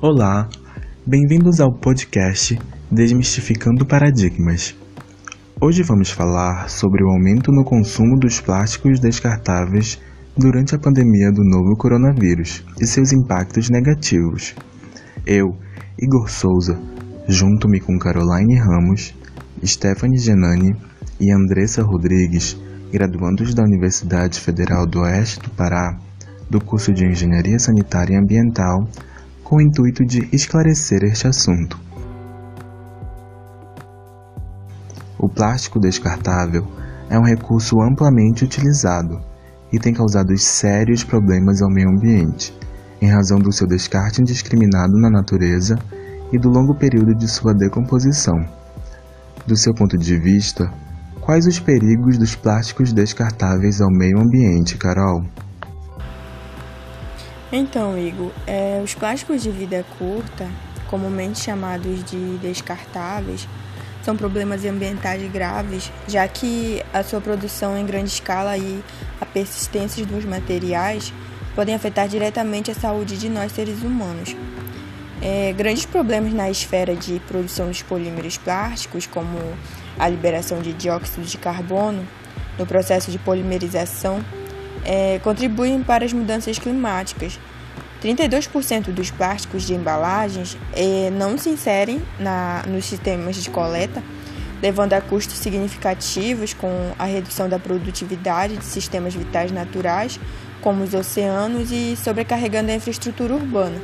Olá, bem-vindos ao podcast Desmistificando Paradigmas. Hoje vamos falar sobre o aumento no consumo dos plásticos descartáveis durante a pandemia do novo coronavírus e seus impactos negativos. Eu, Igor Souza, junto-me com Caroline Ramos, Stephanie Genani e Andressa Rodrigues, graduandos da Universidade Federal do Oeste do Pará, do curso de Engenharia Sanitária e Ambiental, com o intuito de esclarecer este assunto. O plástico descartável é um recurso amplamente utilizado e tem causado sérios problemas ao meio ambiente, em razão do seu descarte indiscriminado na natureza e do longo período de sua decomposição. Do seu ponto de vista, quais os perigos dos plásticos descartáveis ao meio ambiente, Carol? Então, Igor, é, os plásticos de vida curta, comumente chamados de descartáveis, são problemas ambientais graves, já que a sua produção em grande escala e a persistência dos materiais podem afetar diretamente a saúde de nós seres humanos. É, grandes problemas na esfera de produção dos polímeros plásticos, como a liberação de dióxido de carbono no processo de polimerização, é, contribuem para as mudanças climáticas. 32% dos plásticos de embalagens é, não se inserem na, nos sistemas de coleta, levando a custos significativos com a redução da produtividade de sistemas vitais naturais, como os oceanos, e sobrecarregando a infraestrutura urbana.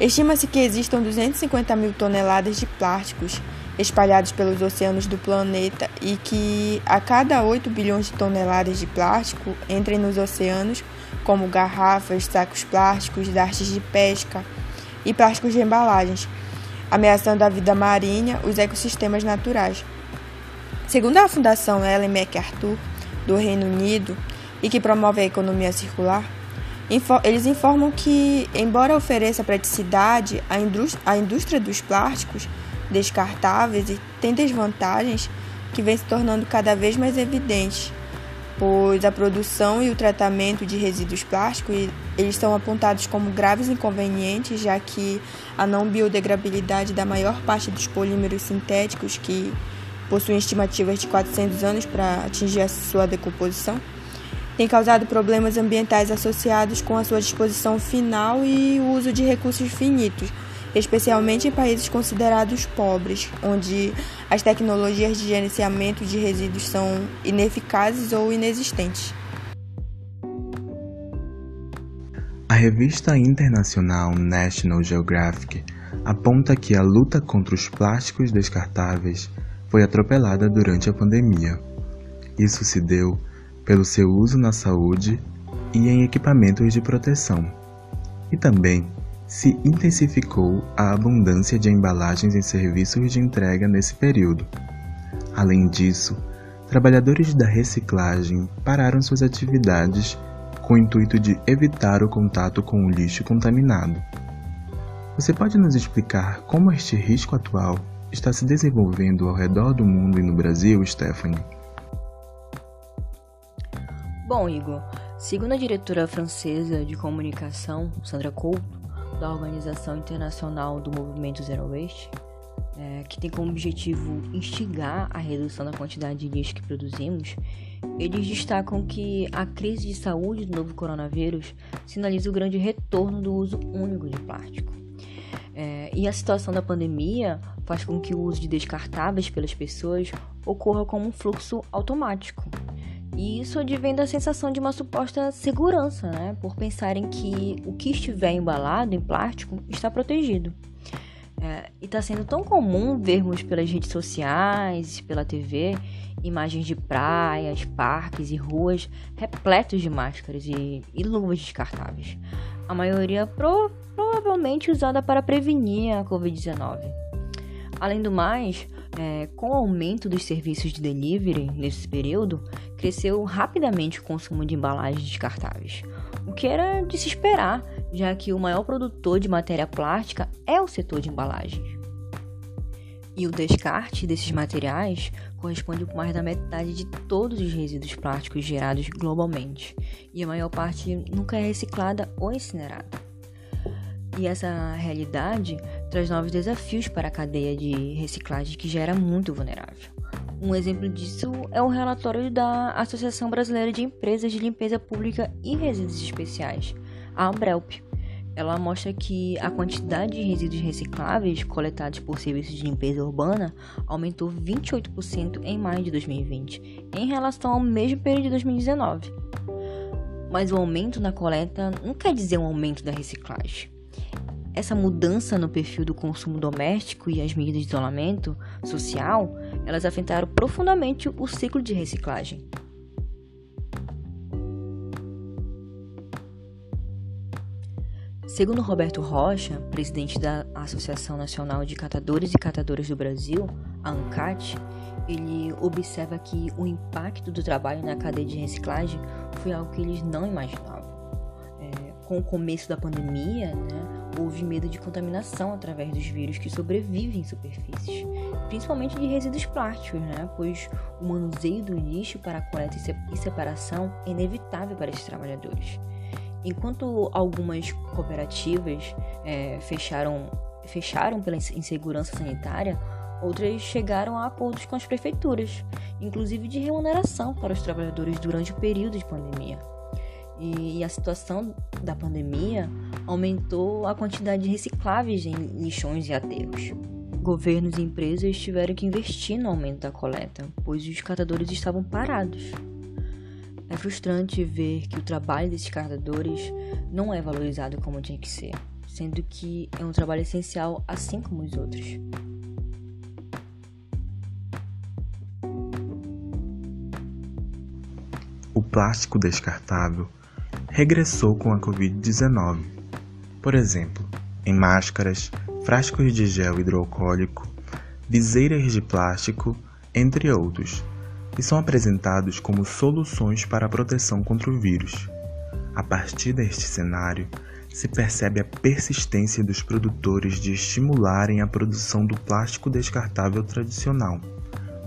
Estima-se que existam 250 mil toneladas de plásticos espalhados pelos oceanos do planeta e que a cada 8 bilhões de toneladas de plástico entrem nos oceanos, como garrafas, sacos plásticos, dartes de pesca e plásticos de embalagens, ameaçando a vida marinha, os ecossistemas naturais. Segundo a Fundação Ellen MacArthur, do Reino Unido, e que promove a economia circular, eles informam que, embora ofereça praticidade, a indústria dos plásticos descartáveis tem desvantagens que vêm se tornando cada vez mais evidentes, pois a produção e o tratamento de resíduos plásticos eles são apontados como graves inconvenientes, já que a não biodegradabilidade da maior parte dos polímeros sintéticos, que possuem estimativas de 400 anos para atingir a sua decomposição, tem causado problemas ambientais associados com a sua disposição final e o uso de recursos finitos, especialmente em países considerados pobres, onde as tecnologias de gerenciamento de resíduos são ineficazes ou inexistentes. A revista internacional National Geographic aponta que a luta contra os plásticos descartáveis foi atropelada durante a pandemia. Isso se deu pelo seu uso na saúde e em equipamentos de proteção. E também se intensificou a abundância de embalagens em serviços de entrega nesse período. Além disso, trabalhadores da reciclagem pararam suas atividades com o intuito de evitar o contato com o lixo contaminado. Você pode nos explicar como este risco atual está se desenvolvendo ao redor do mundo e no Brasil, Stephanie? Bom, Igor, segundo a diretora francesa de comunicação, Sandra Couto, da Organização Internacional do Movimento Zero Waste, é, que tem como objetivo instigar a redução da quantidade de lixo que produzimos, eles destacam que a crise de saúde do novo coronavírus sinaliza o grande retorno do uso único de plástico. É, e a situação da pandemia faz com que o uso de descartáveis pelas pessoas ocorra como um fluxo automático, e isso advém da sensação de uma suposta segurança, né? Por pensarem que o que estiver embalado em plástico está protegido. É, e está sendo tão comum vermos pelas redes sociais, pela TV, imagens de praias, parques e ruas repletos de máscaras e, e luvas descartáveis. A maioria pro, provavelmente usada para prevenir a Covid-19. Além do mais, é, com o aumento dos serviços de delivery nesse período, cresceu rapidamente o consumo de embalagens descartáveis, o que era de se esperar, já que o maior produtor de matéria plástica é o setor de embalagens. E o descarte desses materiais corresponde com mais da metade de todos os resíduos plásticos gerados globalmente, e a maior parte nunca é reciclada ou incinerada. E essa realidade traz novos desafios para a cadeia de reciclagem que já era muito vulnerável. Um exemplo disso é o relatório da Associação Brasileira de Empresas de Limpeza Pública e Resíduos Especiais, a ABRELP. Ela mostra que a quantidade de resíduos recicláveis coletados por serviços de limpeza urbana aumentou 28% em maio de 2020, em relação ao mesmo período de 2019. Mas o aumento na coleta não quer dizer um aumento da reciclagem. Essa mudança no perfil do consumo doméstico e as medidas de isolamento social, elas afetaram profundamente o ciclo de reciclagem. Segundo Roberto Rocha, presidente da Associação Nacional de Catadores e Catadoras do Brasil, a ANCAT, ele observa que o impacto do trabalho na cadeia de reciclagem foi algo que eles não imaginavam. É, com o começo da pandemia, né, houve medo de contaminação através dos vírus que sobrevivem em superfícies, principalmente de resíduos plásticos, né? pois o manuseio do lixo para coleta e separação é inevitável para esses trabalhadores. Enquanto algumas cooperativas é, fecharam, fecharam pela insegurança sanitária, outras chegaram a acordos com as prefeituras, inclusive de remuneração para os trabalhadores durante o período de pandemia. E a situação da pandemia aumentou a quantidade de recicláveis em lixões e aterros. Governos e empresas tiveram que investir no aumento da coleta, pois os catadores estavam parados. É frustrante ver que o trabalho desses catadores não é valorizado como tinha que ser, sendo que é um trabalho essencial assim como os outros. O plástico descartável regressou com a Covid-19. Por exemplo, em máscaras, frascos de gel hidroalcoólico, viseiras de plástico, entre outros, e são apresentados como soluções para a proteção contra o vírus. A partir deste cenário, se percebe a persistência dos produtores de estimularem a produção do plástico descartável tradicional,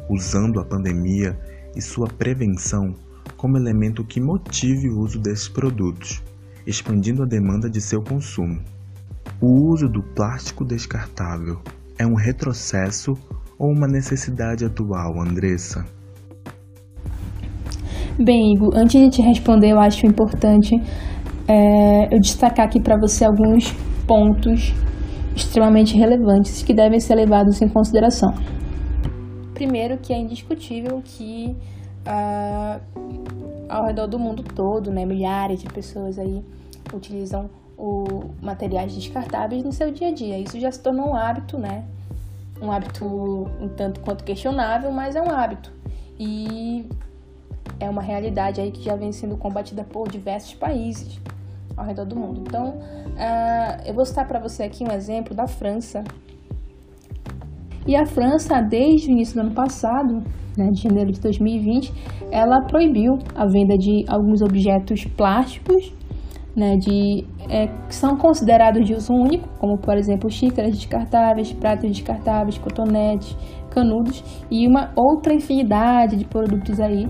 usando a pandemia e sua prevenção como elemento que motive o uso desses produtos, expandindo a demanda de seu consumo. O uso do plástico descartável é um retrocesso ou uma necessidade atual, Andressa? Bem, Igor, antes de te responder, eu acho importante é, eu destacar aqui para você alguns pontos extremamente relevantes que devem ser levados em consideração. Primeiro, que é indiscutível que uh, ao redor do mundo todo, né, milhares de pessoas aí utilizam o materiais descartáveis no seu dia a dia. Isso já se tornou um hábito, né? Um hábito um tanto quanto questionável, mas é um hábito. E é uma realidade aí que já vem sendo combatida por diversos países ao redor do mundo. Então, uh, eu vou citar para você aqui um exemplo da França. E a França, desde o início do ano passado, né, de janeiro de 2020, ela proibiu a venda de alguns objetos plásticos né, de, é, que são considerados de uso único, como por exemplo xícaras descartáveis, pratos descartáveis, cotonetes, canudos e uma outra infinidade de produtos aí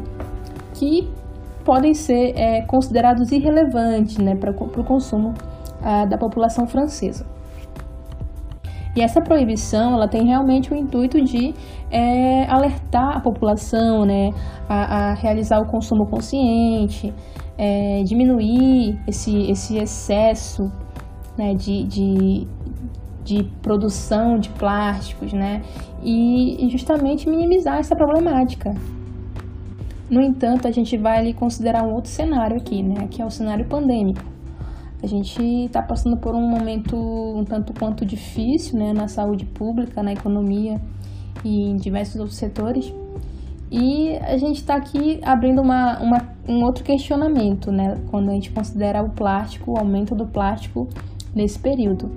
que podem ser é, considerados irrelevantes né, para o consumo ah, da população francesa. E essa proibição ela tem realmente o intuito de é, alertar a população né, a, a, realizar o consumo consciente, é, diminuir esse, esse excesso né, de, de, de produção de plásticos né, e, e justamente minimizar essa problemática. No entanto, a gente vai ali considerar um outro cenário aqui, né, que é o cenário pandêmico. A gente está passando por um momento um tanto quanto difícil né, na saúde pública, na economia e em diversos outros setores. E a gente está aqui abrindo uma, uma, um outro questionamento, né, quando a gente considera o plástico, o aumento do plástico nesse período.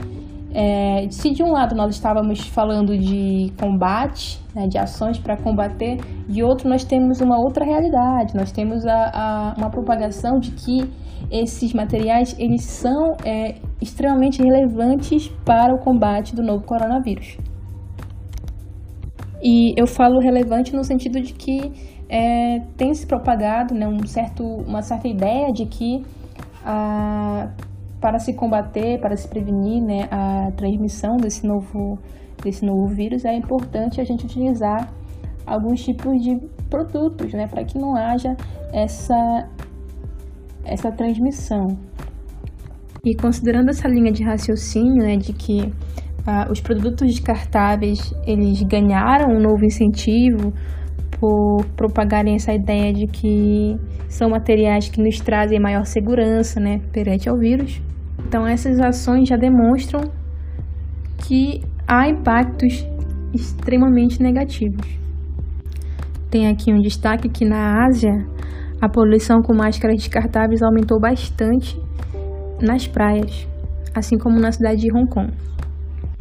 É, se de um lado nós estávamos falando de combate, né, de ações para combater, de outro nós temos uma outra realidade, nós temos a, a, uma propagação de que esses materiais eles são é, extremamente relevantes para o combate do novo coronavírus. E eu falo relevante no sentido de que é, tem se propagado né, um certo, uma certa ideia de que a para se combater, para se prevenir né, a transmissão desse novo, desse novo vírus, é importante a gente utilizar alguns tipos de produtos, né, para que não haja essa, essa transmissão. E considerando essa linha de raciocínio, né, de que ah, os produtos descartáveis eles ganharam um novo incentivo por propagarem essa ideia de que são materiais que nos trazem maior segurança, né, perante ao vírus. Então essas ações já demonstram que há impactos extremamente negativos. Tem aqui um destaque que na Ásia a poluição com máscaras descartáveis aumentou bastante nas praias, assim como na cidade de Hong Kong.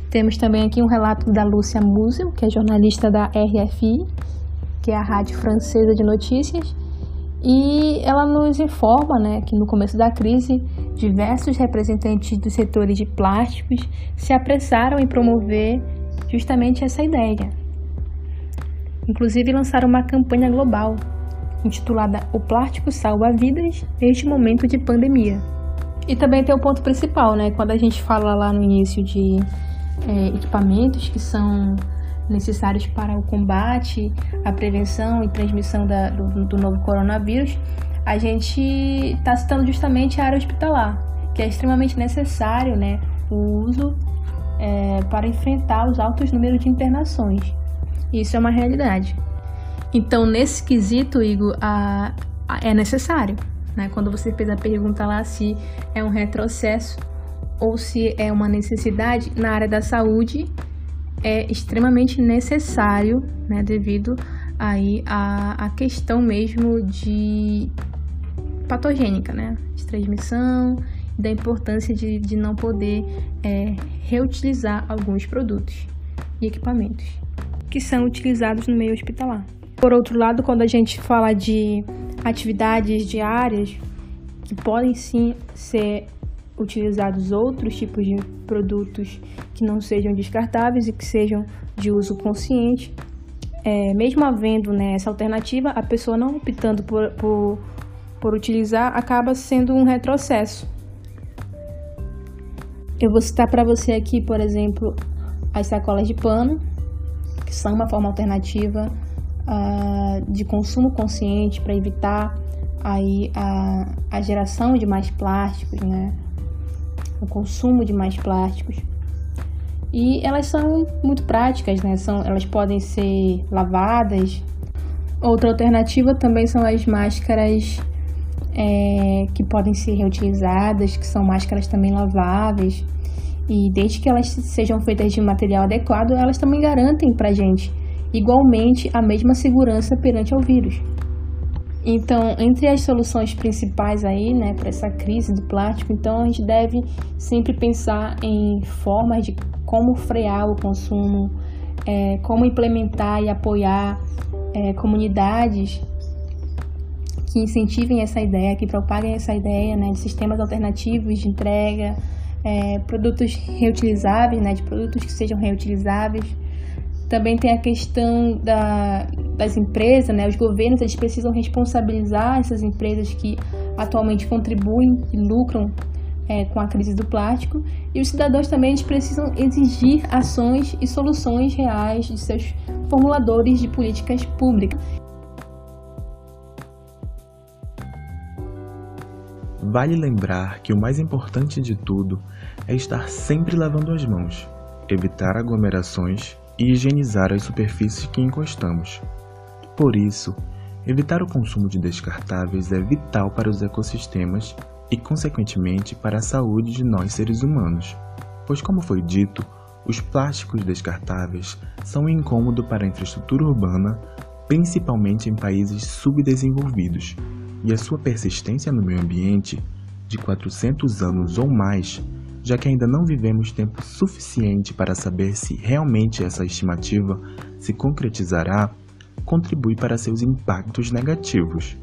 Temos também aqui um relato da Lúcia Musel, que é jornalista da RFI, que é a rádio francesa de notícias, e ela nos informa né, que no começo da crise, diversos representantes dos setores de plásticos se apressaram em promover justamente essa ideia. Inclusive lançaram uma campanha global intitulada O Plástico Salva Vidas neste momento de pandemia. E também tem o ponto principal, né? Quando a gente fala lá no início de é, equipamentos que são necessários para o combate, a prevenção e transmissão da, do, do novo coronavírus, a gente está citando justamente a área hospitalar, que é extremamente necessário né, o uso é, para enfrentar os altos números de internações. Isso é uma realidade. Então, nesse quesito, Igor, a, a, é necessário. Né? Quando você fez a pergunta lá se é um retrocesso ou se é uma necessidade na área da saúde, é extremamente necessário, né, devido aí a, a questão mesmo de patogênica, né, de transmissão, da importância de, de não poder é, reutilizar alguns produtos e equipamentos que são utilizados no meio hospitalar. Por outro lado, quando a gente fala de atividades diárias que podem sim ser utilizados outros tipos de produtos que não sejam descartáveis e que sejam de uso consciente. É, mesmo havendo né, essa alternativa, a pessoa não optando por, por, por utilizar acaba sendo um retrocesso. Eu vou citar para você aqui, por exemplo, as sacolas de pano, que são uma forma alternativa uh, de consumo consciente para evitar aí a, a geração de mais plásticos, né? o consumo de mais plásticos. E elas são muito práticas, né? São, elas podem ser lavadas. Outra alternativa também são as máscaras é, que podem ser reutilizadas, que são máscaras também laváveis. E desde que elas sejam feitas de material adequado, elas também garantem para gente igualmente a mesma segurança perante ao vírus. Então, entre as soluções principais aí, né, para essa crise do plástico, então a gente deve sempre pensar em formas de como frear o consumo, é, como implementar e apoiar é, comunidades que incentivem essa ideia, que propaguem essa ideia, né, de sistemas alternativos de entrega, é, produtos reutilizáveis, né, de produtos que sejam reutilizáveis. Também tem a questão da, das empresas, né? Os governos eles precisam responsabilizar essas empresas que atualmente contribuem e lucram é, com a crise do plástico. E os cidadãos também eles precisam exigir ações e soluções reais de seus formuladores de políticas públicas. Vale lembrar que o mais importante de tudo é estar sempre lavando as mãos, evitar aglomerações e higienizar as superfícies que encostamos. Por isso, evitar o consumo de descartáveis é vital para os ecossistemas e, consequentemente, para a saúde de nós seres humanos, pois, como foi dito, os plásticos descartáveis são um incômodo para a infraestrutura urbana, principalmente em países subdesenvolvidos, e a sua persistência no meio ambiente, de 400 anos ou mais, já que ainda não vivemos tempo suficiente para saber se realmente essa estimativa se concretizará, contribui para seus impactos negativos.